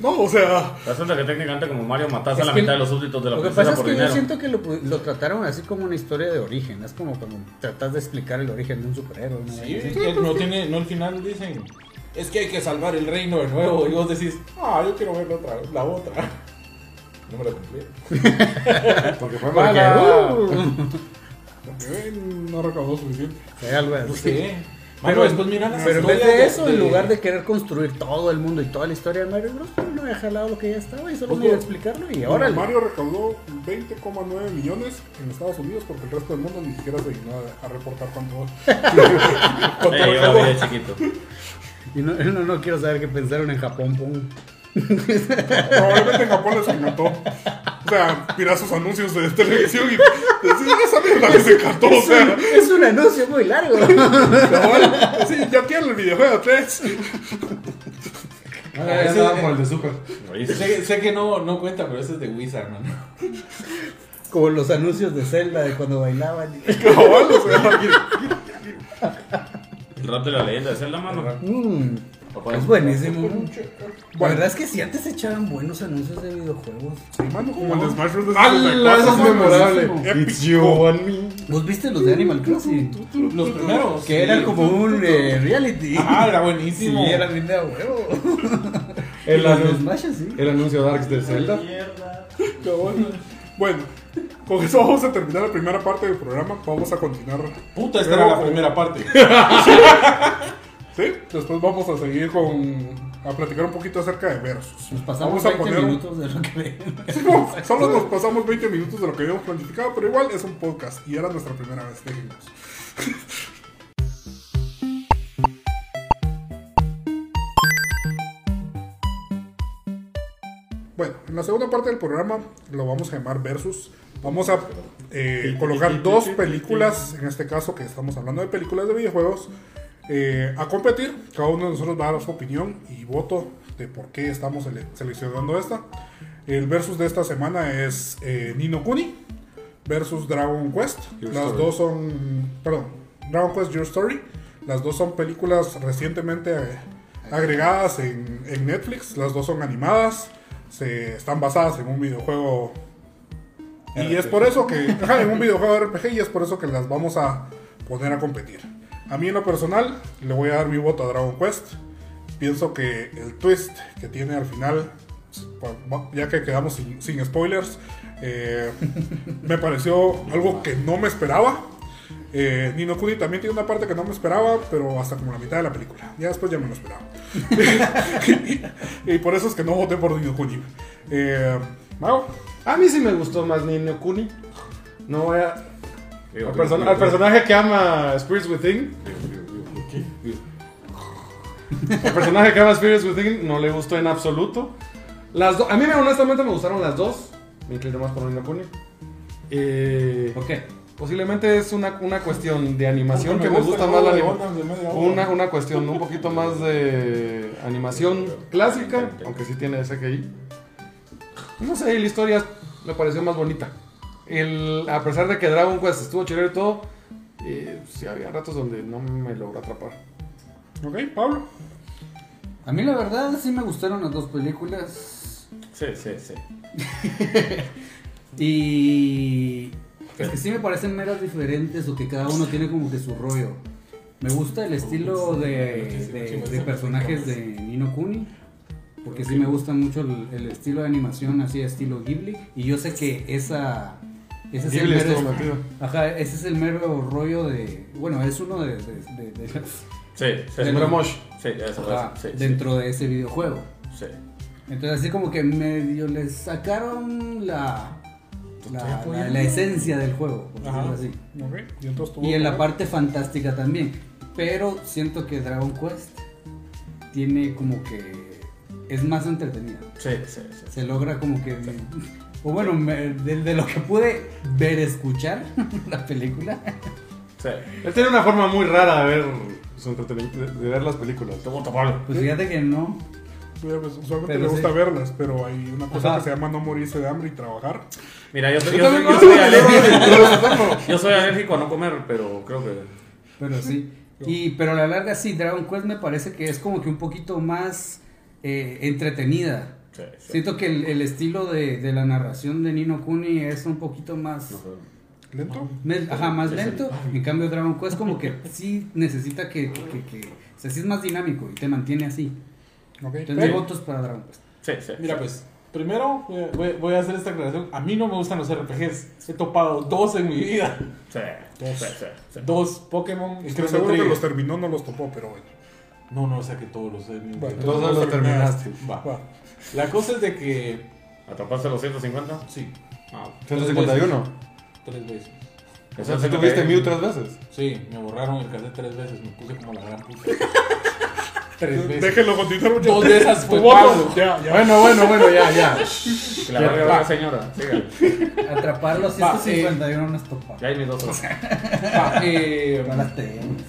No, o sea,
Resulta que técnicamente como Mario mataste a la mitad de los súbditos de la
Lo que pasa es que yo siento que lo, trataron así como una historia de origen. Es como cuando tratas de explicar el origen de un superhéroe. ¿no?
Sí, que no tiene, no al final dicen, es que hay que salvar el reino de nuevo. Y vos decís, ah, yo quiero ver la otra, la otra. No me la cumplí.
Porque fue mala.
uh,
porque eh, no recaudó suficiente.
hay algo así.
No sé.
Pero,
después mira las
pero en vez
historias
de eso, en lugar de querer construir todo el mundo y toda la historia de Mario Bros, no había jalado lo que ya estaba y solo
Ojo.
me iba a explicarlo y ahora
Mario recaudó 20,9 millones en Estados Unidos porque el resto del mundo ni siquiera se dignó a, reportar cuánto.
Eh, yo
recaudó.
vi de chiquito.
y no, no, no quiero saber qué pensaron en Japón. pum.
Probablemente en Japón les encantó. O sea, mira sus anuncios de televisión y decís, esa mierda les encantó. O sea,
Es un anuncio muy largo.
cabal, sí, ya quiero el videojuego 3.
Ah, ya andaba como el de Super.
Sé, sé que no, no cuenta, pero ese es de Wizard, man.
Como los anuncios de Zelda de cuando bailaban.
Cabal, o sea,
El rap de la leyenda de Zelda, mano.
Mm, es buenísimo. La verdad es que si antes echaban buenos anuncios de videojuegos.
sí, mano, como el de Smash Bros.
Eso es
64,
memorable.
Épico.
It's you and me.
¿Vos viste los de Animal Crossing?
Los primeros.
Que eran como un eh, reality.
Ah, era
Sí,
buenísimo.
era bien de huevo.
El, anuncio,
Smash así.
el anuncio Darks de Zelda.
Bueno, con eso vamos a terminar la primera parte del programa. Vamos a continuar.
Puta, esta era la primera parte.
¿Sí? Después vamos a seguir con. a platicar un poquito acerca de versus.
Nos pasamos
Vamos a
20
poner un-
minutos de lo que.
Sí, no, Solo nos pasamos 20 minutos de lo que habíamos planificado, pero igual es un podcast y era nuestra primera vez. Déjenos. Bueno, en la segunda parte del programa lo vamos a llamar Versus. Vamos a eh, colocar dos películas, en este caso que estamos hablando de películas de videojuegos, eh, a competir. Cada uno de nosotros va a dar su opinión y voto de por qué estamos sele- seleccionando esta. El versus de esta semana es eh, Nino Kuni versus Dragon Quest.
Your
Las
Story.
dos son, perdón, Dragon Quest Your Story. Las dos son películas recientemente eh, agregadas en, en Netflix. Las dos son animadas. Se están basadas en un videojuego. Y es por eso que, ajá, en un videojuego RPG y es por eso que las vamos a poner a competir. A mí en lo personal le voy a dar mi voto a Dragon Quest. Pienso que el twist que tiene al final, ya que quedamos sin, spoilers, eh, me pareció algo que no me esperaba. Eh, Nino Kuni también tiene una parte que no me esperaba, pero hasta como la mitad de la película. Ya después ya me lo esperaba. y, por eso es que no voté por Nino Kuni. Eh,
A mí sí me gustó más Nino Kuni. No voy a. Al, al personaje que ama Spirits Within. El personaje que ama Spirits Within no le gustó en absoluto. Las a mí me- honestamente me gustaron las dos. Me inclino más por Nino Kuni. Eh,
¿Por qué?
posiblemente es una, una cuestión de animación que me gusta
el
más la
juego de
anima-
ondas de media hora.
una, una cuestión un poquito más de animación clásica, aunque sí tiene CGI. No sé, la historia me pareció más bonita. El, a pesar de que Dragon Quest estuvo chévere y todo, eh, sí había ratos donde no me logró atrapar.
ok, Pablo.
A mí la verdad sí me gustaron las dos películas.
Sí, sí, sí.
Y es que sí me parecen meras diferentes o que cada uno tiene como que su rollo. Me gusta el estilo de, de- de personajes de Nino Kuni. Porque sí me gusta mucho el, el estilo de animación así estilo Ghibli. Y yo sé que esa... Ese es, el mero, ajá, ese es el mero rollo de... Bueno, es uno de... de- de- de-
Sí, sí.
Mosh,
Sí, eso,
ajá,
sí,
dentro de ese videojuego.
sí.
Entonces así como que medio les sacaron la, la, la- la esencia del juego, por
Ajá.
decirlo así.
Y
en la parte fantástica también. Pero siento que Dragon Quest tiene como que es más entretenida.
Sí, sí, sí.
Se logra como que... O bueno, me- de, de lo que pude ver, escuchar la película.
Sí.
él tiene una forma muy rara de ver, su entretenimiento, de, de ver las películas.
Te.
Pues fíjate que no.
Mira, pues, usualmente
Pero
le gusta
sí.
verlas, pero hay una cosa
Ajá.
que se llama no morirse de hambre y trabajar.
Mira, yo soy,
Yo
soy yo alérgico. Yo soy alérgico a no comer, pero creo que.
Pero sí. Y, pero a la larga sí, Dragon Quest me parece que es como que un poquito más eh, entretenida.
Sí, sí.
Siento que el, el estilo de, de la narración de Nino Kuni es un poquito más,
¿Lento?
me- ajá, más lento. En cambio Dragon Quest como que sí necesita que, que, que, que- o sea, sí es más dinámico y te mantiene así.
Ok.
Entonces mi voto es para Dragon Quest.
Sí, sí.
Mira, pues, primero voy a, voy- a hacer esta aclaración. A mí no me gustan los RPGs. He topado dos en mi vida.
Sí, sí, sí, sí.
Dos Pokémon y Chrono
seguro que los terminó, no los topó, pero bueno.
No, no, o sea que todos los he
Bueno,
Todos los terminaste.
Va.
Va.
La cosa es de que.
¿Atrapaste los 150?
Sí,
Ah,
151.
tres veces.
O sea, si tuviste Mew tres veces.
Sí, me borraron el cassette tres veces. Me puse como la gran puta. Tres veces.
Déjenlo continuar, muchachos.
Dos de esas fue
Tu.
Pablo.
Ya, ya.
Bueno, bueno, bueno, ya, ya.
Que la verga la señora. Sígale.
Atrapar los
Va,
151 no es topar.
Ya hay mis dos horas.
Va, eh,
No las tenemos.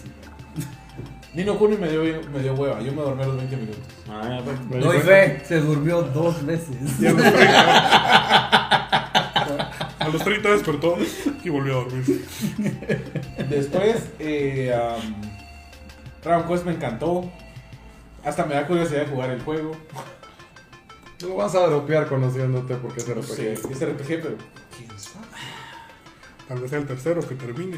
Nino Kuni me dio, me dio hueva. Yo me dormí a los 20 minutos.
Ah, pues.
Doy fe, se durmió dos veces.
Y a los 30. A los 30 despertó y volvió a dormir.
Después, eh, um, Dragon Quest me encantó. Hasta me da curiosidad de jugar el juego.
Lo vas a dropear conociéndote porque es RPG.
sé, es RPG, pero quién sabe.
Tal vez sea el tercero que termine.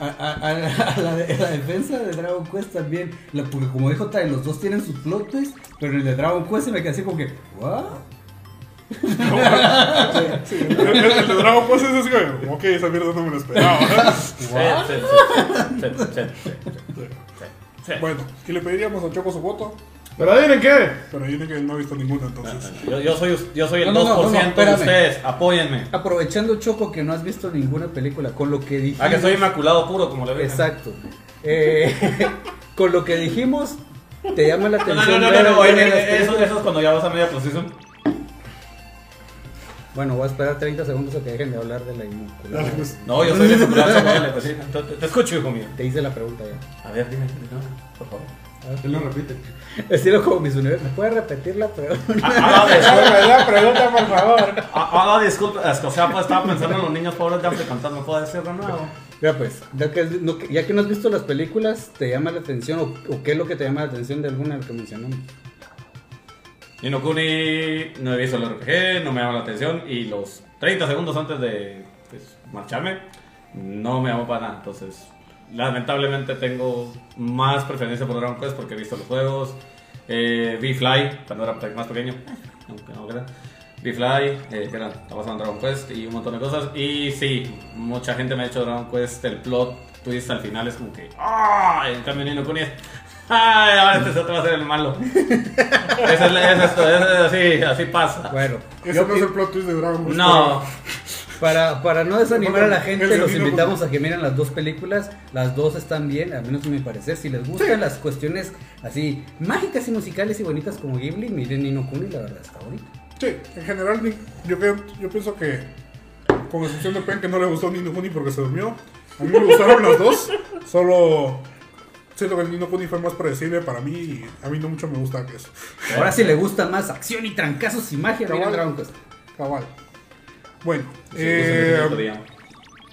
A, a- a- a la, de- a la defensa de Dragon Quest también, la- porque como dijo Tai, los dos tienen sus plot twists, pero el de Dragon Quest se me quedé así como que, ¿what?
Sí, el, el- el de Dragon Quest es así, como, ok, esa mierda no me lo esperaba. Bueno, y le pediríamos a Choco su voto,
Pero adivinen qué.
pero dice que no ha visto ninguna, entonces.
Yo, yo soy, yo soy el
No, no, no,
2%
no,
de ustedes. Apóyenme.
Aprovechando Choco que no has visto ninguna película, con lo que dijimos...
Ah, que soy inmaculado puro, como le ven.
Exacto. Eh, con lo que dijimos, te llama la
No, no,
atención.
no, no,
ver
no, oye,
de las
eso, es cuando ya vas a media posición.
Bueno, voy a esperar 30 segundos a que dejen de hablar de la inmaculada.
Pues.
No, yo soy inmaculado, dale, pues. Te, escucho, hijo mío.
Te hice la pregunta ya.
A ver, dime, por favor.
Él lo repite.
Estilo como mis universos. ¿Me puedes repetir la pregunta?
Ah, ah, disculpa,
la pregunta, por favor.
ah, ah, disculpa, es que, o sea, pues estaba pensando en los niños pobres de África, ¿me puedo decir de nuevo?
Ya pues, ya que, no- ya que no has visto las películas, ¿te llama la atención o, o qué es lo que te llama la atención de alguna de las que mencionamos?
Nino Kuni, no he visto el RPG, no me llama la atención y los 30 segundos antes de pues, marcharme, no me llamó para nada. Entonces, lamentablemente tengo más preferencia por Dragon Quest porque he visto los juegos. Eh, vi Fly cuando era más pequeño, aunque no crean. Vi Fly, eh, que era, estaba basado en Dragon Quest y un montón de cosas. Y sí, mucha gente me ha hecho Dragon Quest, el plot twist al final es como que. ¡Ah! En cambio, Nino Kuni es. ¡Ay! Ahora este otro va a ser el malo. Eso es, es esto, es así, así pasa.
Bueno, yo
no es el plot twist de Dragon Ball.
No,
para, para no desanimar a la gente, los invitamos a que miren las dos películas. Las dos están bien, al menos a mi parecer. Si les gustan las cuestiones así mágicas y musicales y bonitas como Ghibli, miren Nino Kuni, la verdad está bonito.
Sí, en general, yo, creo- yo pienso que, con excepción de Pen, que no le gustó Nino Kuni porque se durmió, a mí me gustaron las dos, solo siento que el Nino Kuni fue más predecible para mí y a mí no mucho me gusta que eso.
Ahora si le gusta más acción y trancazos y magia,
Cabal.
Dragon Quest.
Cabal. Bueno, eh,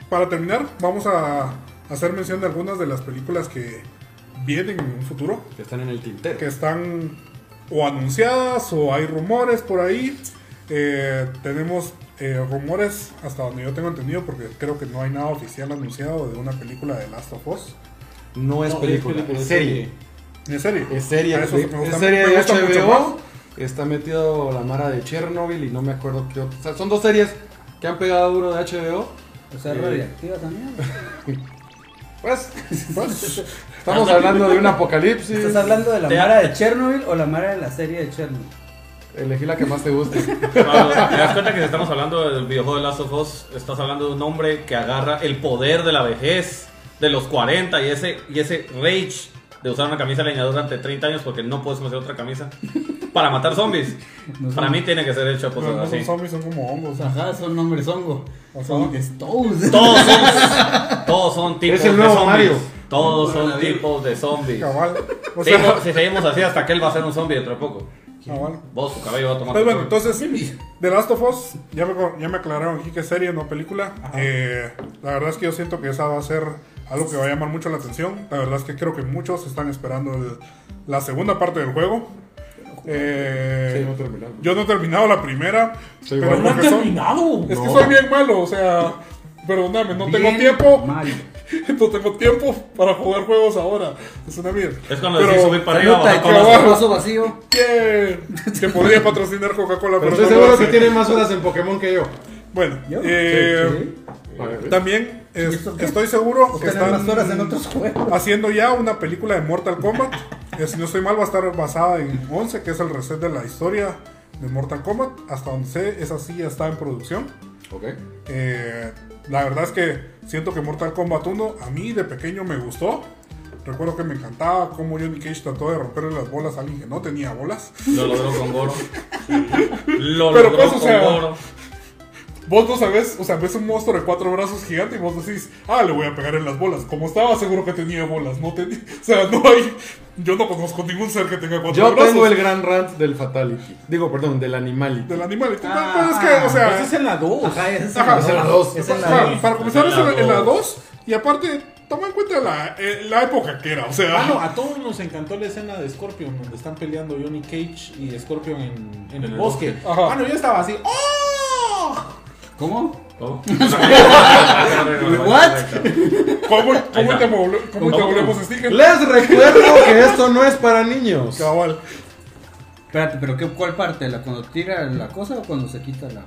para terminar, vamos a hacer mención de algunas de las películas que vienen en un futuro.
Que están en el tintero.
que están o anunciadas o hay rumores por ahí. Eh, tenemos eh, rumores hasta donde yo tengo entendido porque creo que no hay nada oficial anunciado de una película de Last of Us.
No es
No,
película,
es película,
es serie.
¿En serie?
Es serie,
eso
es serie de HBO. Está metido la Mara de Chernobyl y no me acuerdo qué otro. o sea, son dos series que han pegado duro de HBO.
O sea,
Eh,
radiactiva también.
Pues, pues, estamos hablando de un apocalipsis.
¿Estás hablando de la
Te-
Mara de Chernobyl o la Mara de la serie de Chernobyl?
Elegí la que más te guste.
¿Te das cuenta que si estamos hablando del videojuego de Last of Us, estás hablando de un hombre que agarra el poder de la vejez de los 40 y ese, y ese rage de usar una camisa leñadora durante 30 años porque no puedes conseguir otra camisa para matar zombies?
No son-
Para mí tiene que ser hecho cosas
no son zombies, son como hongos.
Ajá, son nombres hongo. Stones.
Todos son, todos son tipos
Es el
de zombies.
Mario.
Todos son tipos de zombies.
Cabal. O
Sí,
sea,
no, si seguimos así hasta que él va a ser un zombie dentro de poco.
cabal.
Vos, su cabello va a tomar.
Pues bueno,
control.
entonces, The Last of Us, ya me, ya me aclararon aquí que es serie, no película. Eh, la verdad es que yo siento que esa va a ser algo que va a llamar mucho la atención. La verdad es que creo que muchos están esperando el- la segunda parte del juego. Eh,
Sí, no terminamos.
yo no he terminado la primera,
Sí,
pero.
No han
porque son-
terminado.
es que
No.
soy bien malo, o sea, perdóname, no tengo
Bien
tiempo,
mal.
no tengo tiempo para jugar juegos ahora. Es una mierda.
Es cuando
Pero-
decís subir para arriba, bajar
con
abajo.
vaso vacío.
que, que podría patrocinar Coca-Cola,
Pero
pero,
estoy seguro que tiene más horas en Pokémon que yo.
Bueno,
¿Yo?
eh,
ver,
también es- estoy seguro que
tener más horas en
están
otros juegos.
haciendo ya una película de Mortal Kombat. Eh, si no estoy mal, va a estar basada en 11, que es el reset de la historia de Mortal Kombat. Hasta donde sé, esa sí ya está en producción.
Ok.
Eh, la verdad es que siento que Mortal Kombat 1 a mí de pequeño me gustó. Recuerdo que me encantaba cómo Johnny Cage trató de romperle las bolas a alguien que no tenía bolas.
Lo logró con Goro. Lo
Pero
logró
pues, o
con Goro.
Vos no sabes, o sea, ves un monstruo de cuatro brazos gigante y vos decís, ah, le voy a pegar en las bolas. Como estaba seguro que tenía bolas, no tenía. O sea, no hay. Yo no conozco ningún ser que tenga cuatro
Yo
brazos.
tengo el gran rant del Fatality. Digo, perdón, del Animality.
Del animal. Y
Ah,
pues es que, o sea.
Ese es en la 2.
Ajá, es
Ajá.
Es en la dos.
Es en la
para,
dos.
para comenzar,
En
es
la
en, en la
dos.
2. Y aparte, toma en cuenta la, eh, la época que era. O sea,
Ah, no, a todos nos encantó la escena de Scorpion, donde están peleando Johnny Cage y Scorpion en, en el
el
bosque.
bosque. Ajá.
Ah, no, yo estaba así. ¡Oh!
¿Cómo?
¿Cómo?
What?
¿cómo, cómo
está.
te, volve- cómo te volvemos sticker?
Les recuerdo que esto no es para niños.
Cabal.
Espérate, pero qué, ¿cuál parte? ¿La cuando tira la cosa o cuando se quita la.?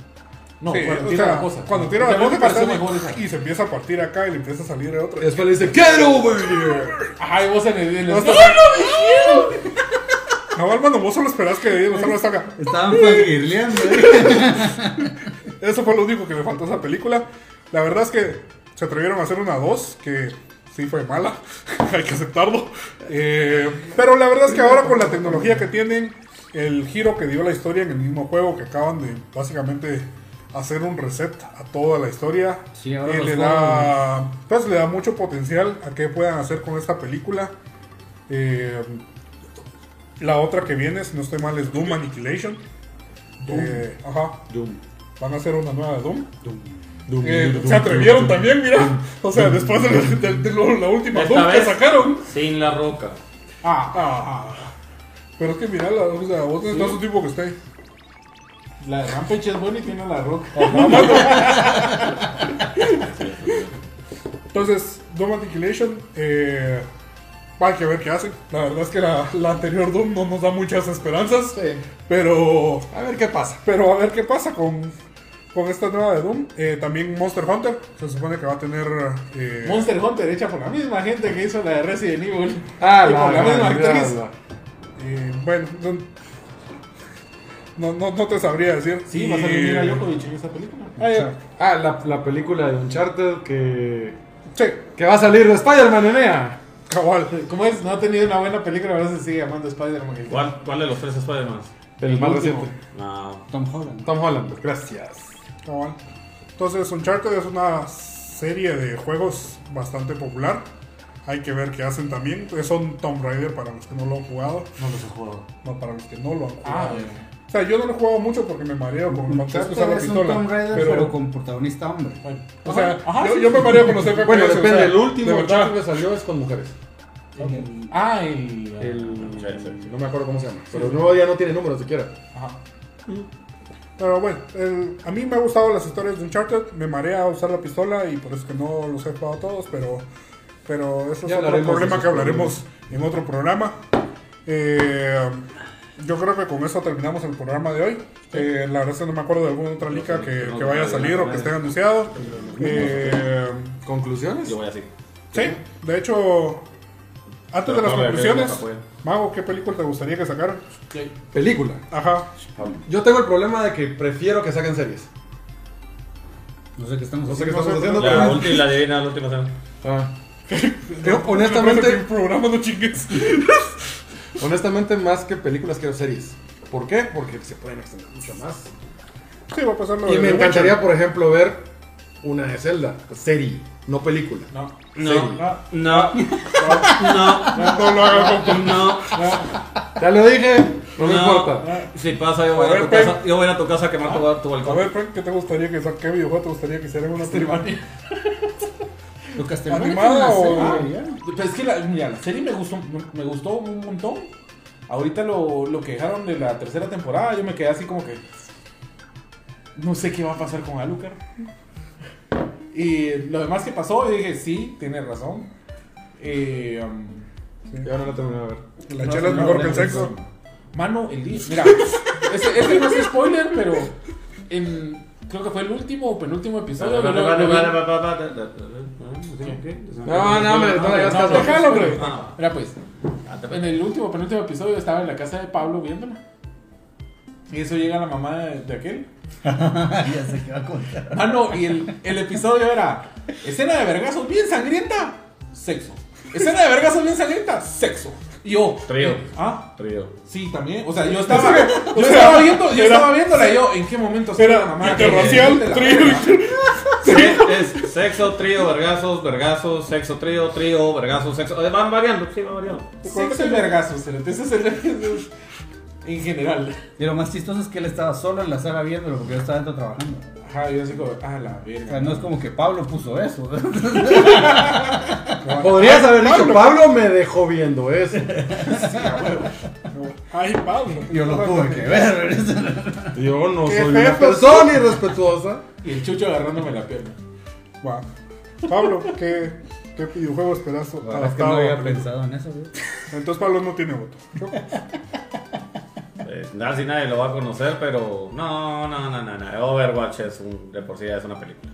No,
Sí,
cuando
o
tira
sea,
la cosa.
Cuando tira la cosa está-
mejor esa.
y se empieza a partir acá y le empieza a salir de otro.
Y después le dice, Get over here.
Ay, vos en el. En el
No, está- Cabal, mano, vos solo esperás que los árboles salgan.
Estaban fangirleando, ¿eh?
Eso fue lo único que me faltó a esa película. La verdad es que se atrevieron a hacer una 2 que sí fue mala, hay que aceptarlo. Eh, pero la verdad es que ahora con la tecnología que tienen, el giro que dio la historia en el mismo juego, que acaban de básicamente hacer un reset a toda la historia,
Sí, ahora
eh, le, da, pues, le da mucho potencial a qué puedan hacer con esta película. Eh, la otra que viene, si no estoy mal, es Doom Annihilation. Eh, ajá.
Doom.
Van a hacer una nueva de Doom.
Doom.
Eh,
Doom,
se
Doom, Doom,
también, mira. O sea, después de, de- de lo- la última
Esta
Doom que sacaron.
Sin la roca.
Ah, ah. Pero es que mira, la, o sea, vos necesitas un tipo que esté.
La Rampage es buena y tiene la roca.
Entonces, Doom Annihilation, eh, hay que ver qué hacen. La verdad es que la, la anterior Doom no nos da muchas esperanzas.
Sí.
Pero,
A ver qué pasa.
pero a ver qué pasa con, con esta nueva de Doom. Eh, también Monster Hunter, se supone que va a tener. eh,
Monster Hunter hecha por la misma gente que hizo la de Resident Evil.
Ah,
y
la,
por la
la,
misma
la,
actriz.
la.
Eh, bueno, no, no, no te sabría decir.
Sí, va a
Y-
salir Mira Djokovic en esa película.
Ah, ya.
Ah, la, la película de Uncharted que,
Sí,
que va a salir de Spider-Man,
cabal.
¿Cómo es? No ha tenido una buena película, ahora se sigue llamando Spider-Man.
¿Cuál, ¿Cuál de los tres Spider-Man?
El,
El
más
último.
reciente.
No.
Tom Holland.
Tom Holland. Gracias.
Entonces, Uncharted es una serie de juegos bastante popular. Hay que ver qué hacen también. Son Tomb Raider para los que no lo han jugado.
No los he jugado.
No, para los que no lo han
Ah,
jugado. O sea, yo no lo he jugado mucho porque me mareo con que usar la
Uncharted es un
pistola.
Tomb Raider,
pero,
pero con protagonista hombre.
o sea,
Ajá,
yo,
sí.
yo me mareo con los FPS.
Bueno,
o
depende.
sea,
el último
de verdad.
Uncharted que salió es con mujeres.
El-
Ah, el.
No me acuerdo cómo se llama. Pero el nuevo ya no tiene número siquiera.
Ajá.
Pero bueno, el- a mí me han gustado las historias de Uncharted. Me marea usar la pistola y por eso que no los he jugado todos. Pero, pero eso
Ya
es otro problema que hablaremos en otro programa. Eh, yo creo que con eso terminamos el programa de hoy. Eh, la verdad es que no me acuerdo de alguna otra liga que, que vaya a salir o que esté anunciado. Eh,
¿Conclusiones?
Yo voy así.
sí, de hecho, antes de las conclusiones,
puede.
Mago, ¿qué película te gustaría que sacaran?
Película.
Ajá.
Yo tengo el problema de que prefiero que saquen series.
No sé qué estamos
No sé qué estamos haciendo,
La
pero...
última, la divina, la última.
Ah. Yo, honestamente,
programa no chingues.
honestamente, más que películas quiero series. ¿Por qué? Porque se pueden extender mucho más.
Sí, va a pasar
Y me encantaría, por ejemplo, ver una de Zelda, serie, no película.
No.
No, no, no,
No con
no.
Ya lo dije, no, me
No.
importa.
Si pasa, yo voy a,
A
a tu casa, yo voy a a tu casa a quemar tu, tu
A
balcón.
ver, Frank, ¿qué te gustaría que saque? ¿Qué videojuego te gustaría que hicieran una
Castlevania
¿Animada o-
ya.
Pues es que la, mira, la serie me gustó, me gustó un montón. Ahorita lo, lo que dejaron de la tercera temporada, yo me quedé así como que. No sé qué va a pasar con Alucard. Y lo demás que pasó, yo dije, sí, tiene razón. Eh, um,
Ya no la terminé de ver.
La
No,
chela es
no,
mejor
no,
que el
no,
sexo.
mano, el día. Mira, ese, ese no es spoiler, pero en, creo que fue el último o penúltimo episodio. lo- lo- lo-
No, no, no hagas caso.
Déjalo.
Ah.
Mira, pues, en el último, penúltimo episodio estaba en la casa de Pablo viéndola. Y eso llega la mamá de, de aquel.
ya sé qué va a contar.
Mano, y el, el episodio era escena de vergazos bien sangrienta, sexo. Escena de vergas bien salienta, sexo. Y yo.
Trío.
¿Ah?
Trío.
Sí, también. O sea, yo estaba, yo estaba viendo, yo
Era-
estaba viéndola y yo, ¿en qué momento se
Era
la mamá?
interracial, trío.
Sí, es sexo, trío, vergazos, vergazos, sexo, trío, trío, vergazos, sexo. eh, Van variando, sí, van variando.
Sexo y vergazos, cerote. ese es el en general.
Y lo más chistoso es que él estaba solo en la sala viéndolo porque yo estaba dentro trabajando.
Ajá, yo así como, ah, la
O sea,
verga.
no es como que Pablo puso eso.
Podrías haber dicho, Pablo me dejó viendo eso.
Ay, Pablo.
Yo lo tuve que ver.
Yo no soy una persona irrespetuosa.
Y el chucho agarrándome la pierna.
Va. Pablo, ¿qué, qué videojuego esperas
La verdad es que no había pensado en eso, güey.
Entonces Pablo no tiene voto. Choco.
Eh, casi nadie lo va a conocer, pero no, no, no, no, no. Overwatch es un, de por sí ya es una película.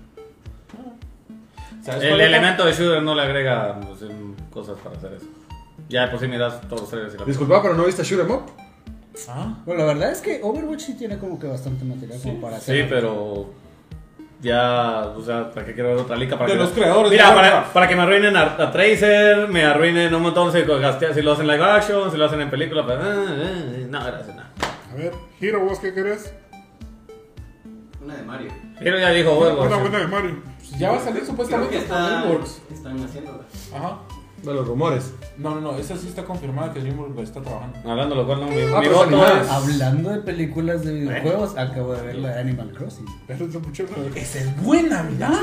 ¿Sabes
El elemento de shooter no le agrega pues, cosas para hacer eso. Ya de por sí miras todos los trailers y la
Disculpa, pero no viste Shoot 'em Up.
Ah,
Bueno, la verdad es que Overwatch sí tiene como que bastante material como para hacer.
Sí, pero ya, o sea, ¿para qué quiero ver otra liga? Para
De
que
los creadores
Mira,
de
para, que me arruinen a, a Tracer, me arruinen un montón si, si lo hacen live action, si lo hacen en película, pues, ah, ah, no, gracias.
A ver, Hiro, ¿vos qué querés?
Una de Mario.
Pero ya dijo.
Una buena de Mario.
ya va a salir
Creo
supuestamente
que está,
DreamWorks.
están haciéndola.
Ajá.
De los rumores.
No, no, no, esa sí está confirmada que DreamWorks está trabajando.
Hablando lo cual, no, mi,
Ah,
mi
pero
voto es...
Hablando de películas de videojuegos, acabo de ver la de Animal Crossing.
Pero es mucho.
Esa es buena, mira.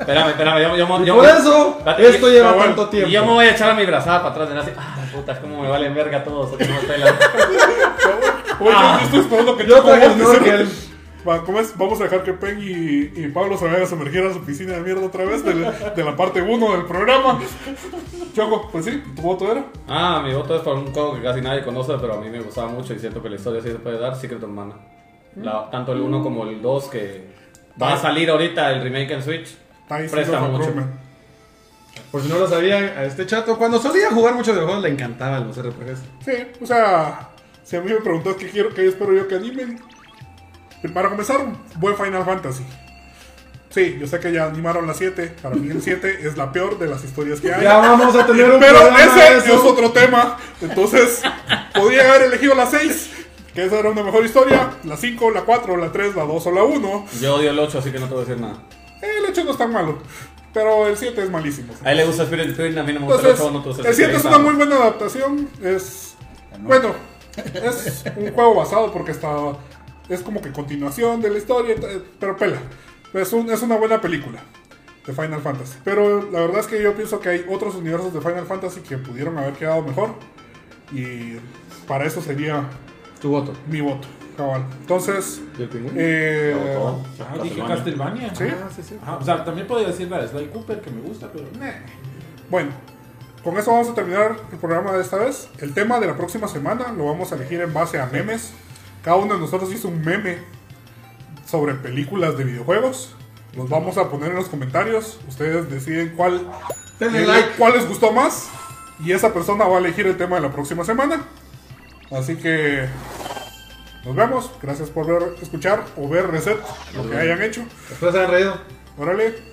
Espérame, espérame, yo, yo, yo,
Y
yo-
por eso, esto
y-
lleva
bueno,
tanto
Y
tiempo.
yo me voy a echar a mi brazada para atrás de así, ah, puta, es como me valen verga todos, que no estoy la...
Oye, yo estoy esperando que
Yo traje
vote.
snorkel.
¿Cómo es? Vamos a dejar que Pen y, y Pablo se vayan a sumergir a su piscina de mierda otra vez de, la- de la parte 1 del programa. Choco, pues sí, ¿tu voto era?
Ah, mi voto es por un juego que casi nadie conoce, pero a mí me gustaba mucho y siento que la historia sí se puede dar, Secret of Mana. La- tanto el 1 como el 2 que va a salir ahorita el remake en Switch.
Está
Presta mucho.
Por si no lo sabían, a este chato, cuando solía jugar muchos videojuegos, le encantaban los RPGs.
Sí, o sea, si a mí me preguntas qué quiero, qué espero yo que animen. Para comenzar, un buen Final Fantasy. Sí, yo sé que ya animaron la 7. Para mí el 7 es la peor de las historias que hay.
Ya vamos a tener un
Pero ese
eso.
es otro tema. Entonces, podría haber elegido la 6, que esa era una mejor historia. La 5, la 4, la 3, la 2 o la 1.
Yo odio el 8, así que no te voy a decir nada.
El 8 no es tan malo. Pero el 7 es malísimo.
A él le gusta Spirit Spirit, a mí no me gusta
Entonces,
el 8, no
el 7 es una muy buena adaptación. Es. Bueno, es un juego basado porque está. Es como que continuación de la historia, eh, pero pela. Es, un- es una buena película de Final Fantasy. Pero la verdad es que yo pienso que hay otros universos de Final Fantasy que pudieron haber quedado mejor. Y para eso sería
Tu voto.
mi voto, cabal. Entonces,
¿Y el
eh,
Ah, dije Castlevania.
Sí.
Ah, sí, sí.
Ajá, o sea, también podría decir la de Sly Cooper que me gusta, pero.
Bueno, con eso vamos a terminar el programa de esta vez. El tema de la próxima semana lo vamos a elegir en base a memes. Cada uno de nosotros hizo un meme sobre películas de videojuegos. Los vamos a poner en los comentarios. Ustedes deciden cuál,
Denle like.
cuál les gustó más. Y esa persona va a elegir el tema de la próxima semana. Así que nos vemos. Gracias por ver, escuchar o ver reset lo que hayan hecho.
Espero se hayan reído.
Órale.